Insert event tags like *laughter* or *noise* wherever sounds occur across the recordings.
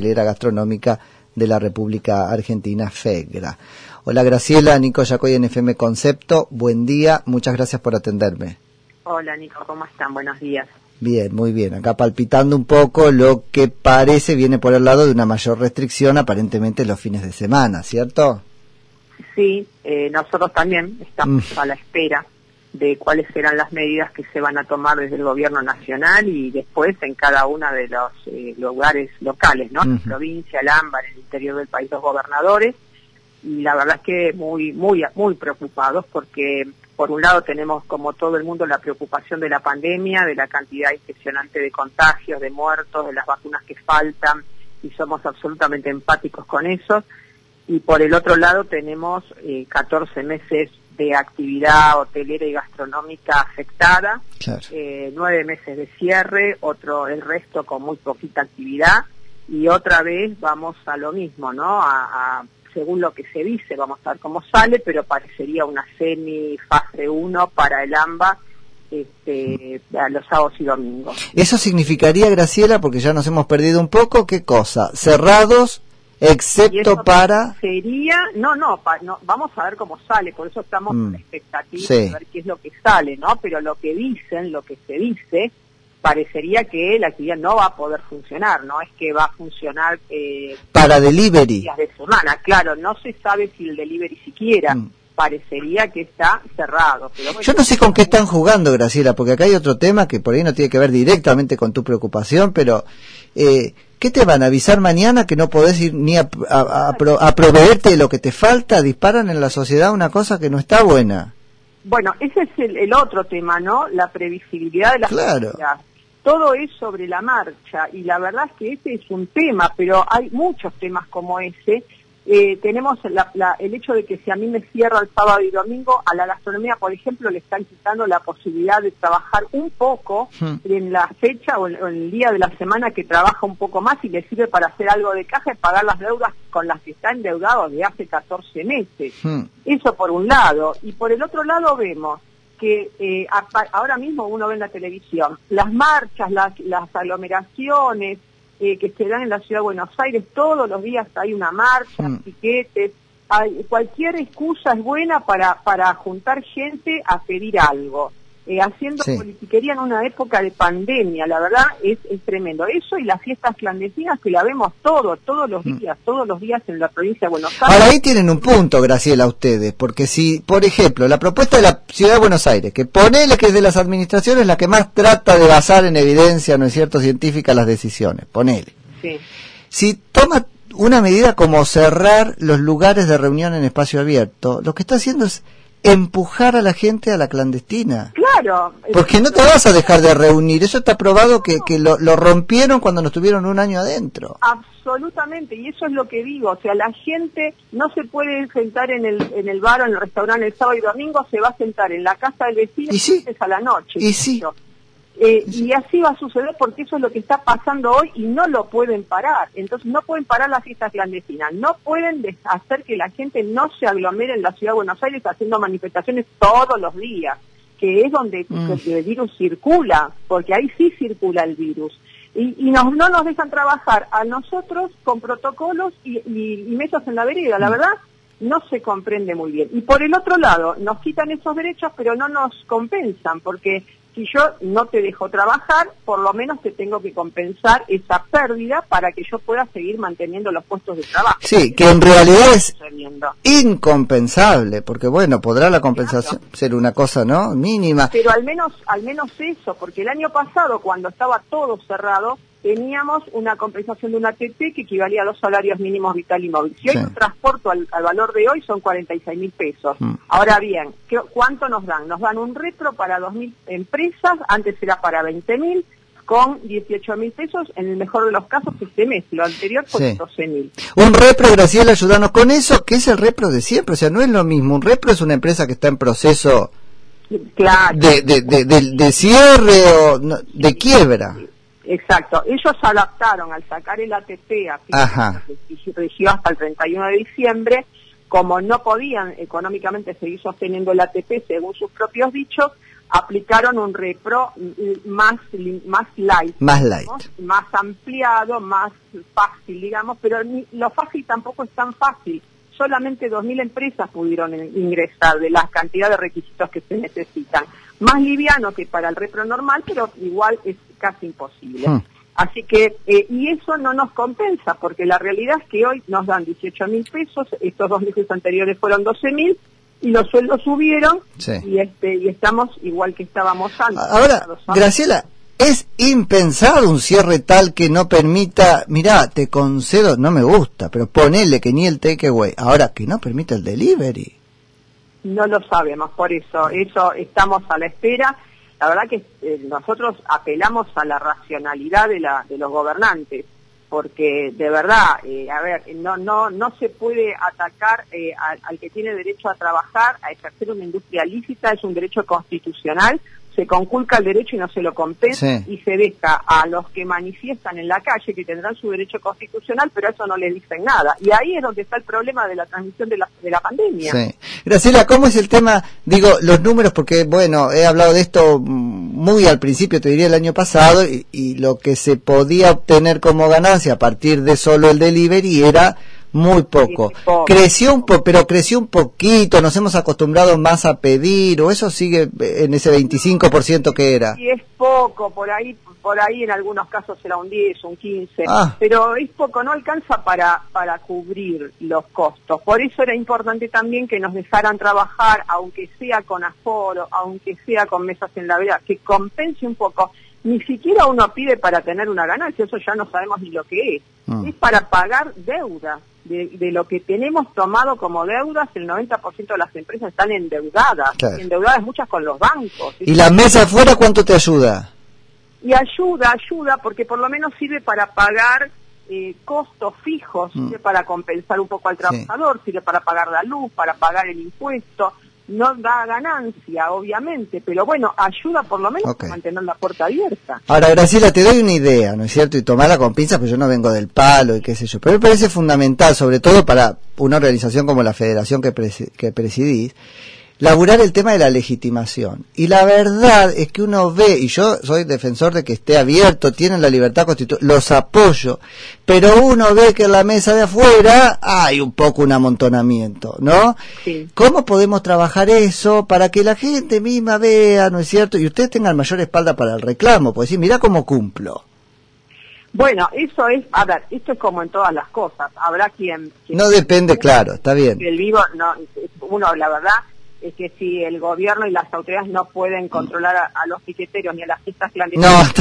Gastronómica de la República Argentina, FEGRA. Hola Graciela, Nico Yacoy en FM Concepto, buen día, muchas gracias por atenderme. Hola Nico, ¿cómo están? Buenos días. Bien, muy bien. Acá palpitando un poco lo que parece viene por el lado de una mayor restricción aparentemente los fines de semana, ¿cierto? Sí, eh, nosotros también estamos mm. a la espera de cuáles serán las medidas que se van a tomar desde el gobierno nacional y después en cada uno de los eh, lugares locales, ¿no? En la provincia, el AMBA, en el interior del país, los gobernadores. Y la verdad es que muy, muy, muy preocupados porque por un lado tenemos como todo el mundo la preocupación de la pandemia, de la cantidad impresionante de contagios, de muertos, de las vacunas que faltan y somos absolutamente empáticos con eso. Y por el otro lado tenemos eh, 14 meses de actividad hotelera y gastronómica afectada, eh, nueve meses de cierre, otro el resto con muy poquita actividad y otra vez vamos a lo mismo, ¿no? a según lo que se dice, vamos a ver cómo sale, pero parecería una semi fase 1 para el AMBA este, a los sábados y domingos. ¿Eso significaría, Graciela, porque ya nos hemos perdido un poco, qué cosa? Cerrados, excepto para... Sería, no, no, no, vamos a ver cómo sale, por eso estamos mm. en expectativa de ver qué es lo que sale, ¿no? Pero lo que dicen, lo que se dice, parecería que la actividad no va a poder funcionar, no es que va a funcionar eh, para delivery días de semana, claro, no se sabe si el delivery siquiera mm. parecería que está cerrado. Yo no sé con qué están jugando, Graciela, porque acá hay otro tema que por ahí no tiene que ver directamente con tu preocupación, pero eh, ¿qué te van a avisar mañana que no podés ir ni a, a, proveerte de lo que te falta? Disparan en la sociedad una cosa que no está buena. Bueno, ese es el, otro tema, ¿no? La previsibilidad de las claro todo es sobre la marcha y la verdad es que ese es un tema, pero hay muchos temas como ese. Eh, tenemos el hecho de que si a mí me cierra el sábado y domingo, a la gastronomía, por ejemplo, le están quitando la posibilidad de trabajar un poco en la fecha o en, el día de la semana que trabaja un poco más y le sirve para hacer algo de caja y pagar las deudas con las que está endeudado de hace 14 meses. Eso por un lado. Y por el otro lado vemos que eh, ahora mismo uno ve en la televisión, las marchas, las, las aglomeraciones eh, que se dan en la ciudad de Buenos Aires, todos los días hay una marcha, mm. piquetes, hay, cualquier excusa es buena para, para juntar gente a pedir algo. Eh, haciendo politiquería en una época de pandemia, la verdad es, es, tremendo. Eso y las fiestas clandestinas que la vemos todo, todos los mm. días, todos los días en la provincia de Buenos Aires. Ahora ahí tienen un punto, Graciela, ustedes, porque si, por ejemplo, la propuesta de la ciudad de Buenos Aires, que ponele que es de las administraciones la que más trata de basar en evidencia, ¿no es cierto?, científica las decisiones, ponele. Sí. Si toma una medida como cerrar los lugares de reunión en espacio abierto, lo que está haciendo es empujar a la gente a la clandestina. Claro. Porque no te vas a dejar de reunir. Eso está probado que, que lo, lo, rompieron cuando nos tuvieron un año adentro. Absolutamente. Y eso es lo que digo. O sea, la gente no se puede sentar en el, en el bar o en el restaurante el sábado y domingo, se va a sentar en la casa del vecino ¿Y sí? a la noche. Y sí. Eh, y así va a suceder porque eso es lo que está pasando hoy y no lo pueden parar. Entonces no pueden parar las fiestas clandestinas, no pueden hacer que la gente no se aglomere en la ciudad de Buenos Aires haciendo manifestaciones todos los días, que es donde mm. el virus circula, porque ahí sí circula el virus. Y, no nos dejan trabajar a nosotros con protocolos y, y mesas en la vereda, la mm. verdad no se comprende muy bien. Y por el otro lado, nos quitan esos derechos, pero no nos compensan, porque si yo no te dejo trabajar, por lo menos te tengo que compensar esa pérdida para que yo pueda seguir manteniendo los puestos de trabajo. Sí, que en realidad es incompensable, porque bueno, podrá la compensación ser una cosa, ¿no? Mínima. Pero al menos, al menos eso, porque el año pasado, cuando estaba todo cerrado, teníamos una compensación de una TT que equivalía a dos salarios mínimos vital y móvil. Si hoy un transporto al, valor de hoy son 46 mil pesos. Mm. Ahora bien, ¿qué, ¿cuánto nos dan? Nos dan un retro para 2.000 empresas, antes era para 20 mil, con 18 mil pesos, en el mejor de los casos este mes, lo anterior fue 12 mil. Un repro, Graciela, ayudarnos con eso, que es el repro de siempre, o sea, no es lo mismo, un repro es una empresa que está en proceso de, de, cierre o de quiebra. Exacto. Ellos adaptaron al sacar el ATP a que rigió hasta el 31 de diciembre, como no podían económicamente seguir sosteniendo el ATP según sus propios dichos, aplicaron un repro más, más light. Más light. Más ampliado, más fácil, digamos, pero lo fácil tampoco es tan fácil. Solamente 2.000 empresas pudieron ingresar de la cantidad de requisitos que se necesitan. Más liviano que para el repro normal, pero igual es casi imposible. Hmm. Así que, eh, y eso no nos compensa, porque la realidad es que hoy nos dan 18 mil pesos, estos dos meses anteriores fueron 12 mil, y los sueldos subieron, y, este, y estamos igual que estábamos antes. Ahora, Graciela, es impensado un cierre tal que no permita, mira, te concedo, no me gusta, pero ponele que ni el takeaway, ahora que no permita el delivery. No lo sabemos, por eso, eso estamos a la espera la verdad que eh, nosotros apelamos a la racionalidad de, la, de los gobernantes, porque de verdad, eh, a ver, no, no, no se puede atacar eh, al, que tiene derecho a trabajar, a ejercer una industria lícita, es un derecho constitucional, se conculca el derecho y no se lo compensa y se deja a los que manifiestan en la calle que tendrán su derecho constitucional, pero eso no les dicen nada. Y ahí es donde está el problema de la transmisión de la, de la pandemia. Sí. Graciela, ¿cómo es el tema? Digo, los números, porque bueno, he hablado de esto muy al principio, te diría el año pasado, y, y lo que se podía obtener como ganancia a partir de solo el delivery era muy poco. Creció un po pero creció un poquito, nos hemos acostumbrado más a pedir, o eso sigue en ese 25% que era. Sí, es poco, por ahí por ahí en algunos casos será un 10, un 15, ah. pero es poco, no alcanza para, para cubrir los costos. Por eso era importante también que nos dejaran trabajar, aunque sea con aforo, aunque sea con mesas en la vida, que compense un poco. Ni siquiera uno pide para tener una ganancia, eso ya no sabemos ni lo que es. Ah. Es para pagar deuda de, lo que tenemos tomado como deudas, el 90% de las empresas están endeudadas, endeudadas muchas con los bancos. ¿Y la mesa afuera cuánto te ayuda? Y ayuda, ayuda, porque por lo menos sirve para pagar eh, costos fijos, mm. sirve para compensar un poco al trabajador, sirve para pagar la luz, para pagar el impuesto no da ganancia, obviamente, pero bueno, ayuda por lo menos a mantener la puerta abierta. Ahora, Graciela, te doy una idea, ¿no es cierto? Y tomarla con pinzas, pues yo no vengo del palo y qué sé yo. Pero me parece fundamental, sobre todo para una organización como la federación que, que presidís, laburar el tema de la legitimación. Y la verdad es que uno ve, y yo soy defensor de que esté abierto, tienen la libertad constitucional, los apoyo, pero uno ve que en la mesa de afuera hay un poco un amontonamiento, ¿no? ¿Cómo podemos trabajar eso para que la gente misma vea, ¿no es cierto? Y ustedes tengan mayor espalda para el reclamo, pues decir, mira cómo cumplo. Bueno, eso es, a ver, esto es como en todas las cosas. Habrá quien... no depende, claro, está bien. El vivo, no, uno, la verdad, es que si el gobierno y las autoridades no pueden controlar a, los piqueteros ni a las fiestas clandestinas,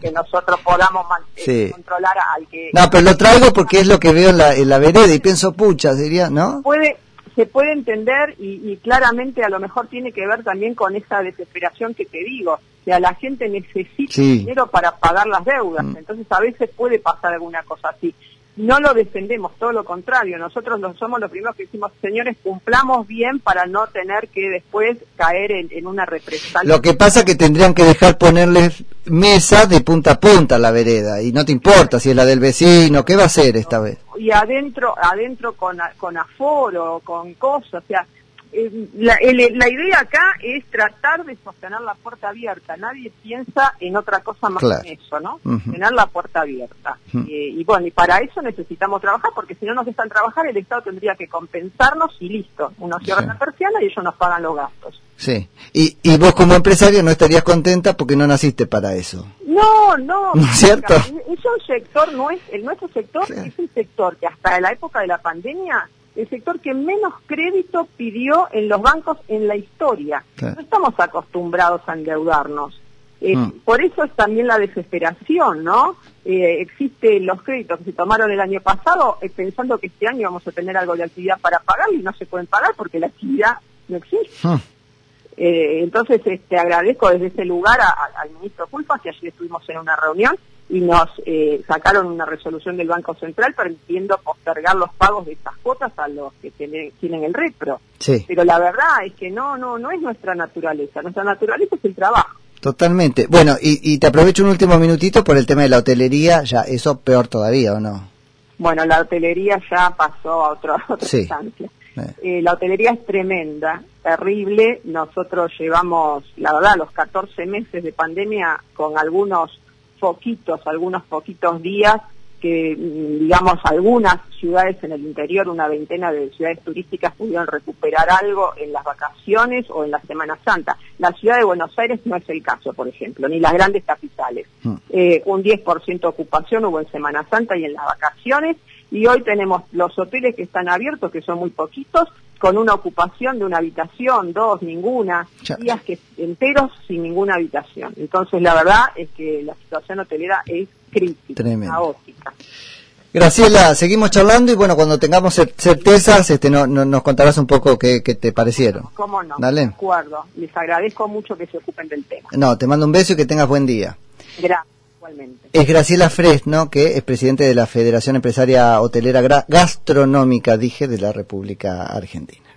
que nosotros podamos eh, controlar al que... No, pero lo traigo porque es lo que veo en la, en la vereda y pienso, pucha, diría, ¿no? Puede, se puede entender y, claramente a lo mejor tiene que ver también con esa desesperación que te digo, que a la gente necesita dinero para pagar las deudas, mm. entonces a veces puede pasar alguna cosa así no lo defendemos, todo lo contrario, nosotros lo somos los primeros que decimos, señores, cumplamos bien para no tener que después caer en, una represalia. Lo que pasa que tendrían que dejar ponerles mesa de punta a punta a la vereda, y no te importa si es la del vecino, ¿qué va a hacer esta vez? Y adentro, adentro con, con aforo, con cosas, o sea, eh, la, la, idea acá es tratar de sostener la puerta abierta. Nadie piensa en otra cosa más que eso, ¿no? Tener la puerta abierta. Eh, y bueno, y para eso necesitamos trabajar, porque si no nos dejan trabajar, el Estado tendría que compensarnos y listo. Uno cierra la persiana y ellos nos pagan los gastos. Sí. Y, y vos como empresario no estarías contenta porque no naciste para eso. No, no. *laughs* ¿No es cierto? Es un sector, no es, el nuestro sector es un sector que hasta la época de la pandemia el sector que menos crédito pidió en los bancos en la historia. No estamos acostumbrados a endeudarnos. Eh, mm. Por eso es también la desesperación, ¿no? Eh, existen los créditos que se tomaron el año pasado eh, pensando que este año vamos a tener algo de actividad para pagar y no se pueden pagar porque la actividad no existe. Mm. entonces, este, agradezco desde ese lugar al ministro Culpa, que ayer estuvimos en una reunión y nos eh, sacaron una resolución del Banco Central permitiendo postergar los pagos de estas cuotas a los que tienen, tienen el repro. Pero la verdad es que no, no, no es nuestra naturaleza. Nuestra naturaleza es el trabajo. Totalmente. Bueno, y, te aprovecho un último minutito por el tema de la hotelería. Ya, eso peor todavía, ¿o no? Bueno, la hotelería ya pasó a, otro, *laughs* a otra instancia. Eh, la hotelería es tremenda, terrible. Nosotros llevamos, la verdad, los 14 meses de pandemia con algunos poquitos, algunos poquitos días que, mm, digamos, algunas ciudades en el interior, una veintena de ciudades turísticas pudieron recuperar algo en las vacaciones o en la Semana Santa. La ciudad de Buenos Aires no es el caso, por ejemplo, ni las grandes capitales. Mm. Eh, un 10% de ocupación hubo en Semana Santa y en las vacaciones, y hoy tenemos los hoteles que están abiertos, que son muy poquitos, con una ocupación de una habitación, dos, ninguna, días que enteros sin ninguna habitación. Entonces, la verdad es que la situación hotelera es crítica, caótica. Graciela, seguimos charlando y bueno, cuando tengamos certezas, este, no, nos contarás un poco qué, te parecieron. ¿Cómo no? Dale. De acuerdo. Les agradezco mucho que se ocupen del tema. No, te mando un beso y que tengas buen día. Gracias. Es Graciela Fresno, que es presidente de la Federación Empresaria Hotelera Gastronómica, dije, de la República Argentina.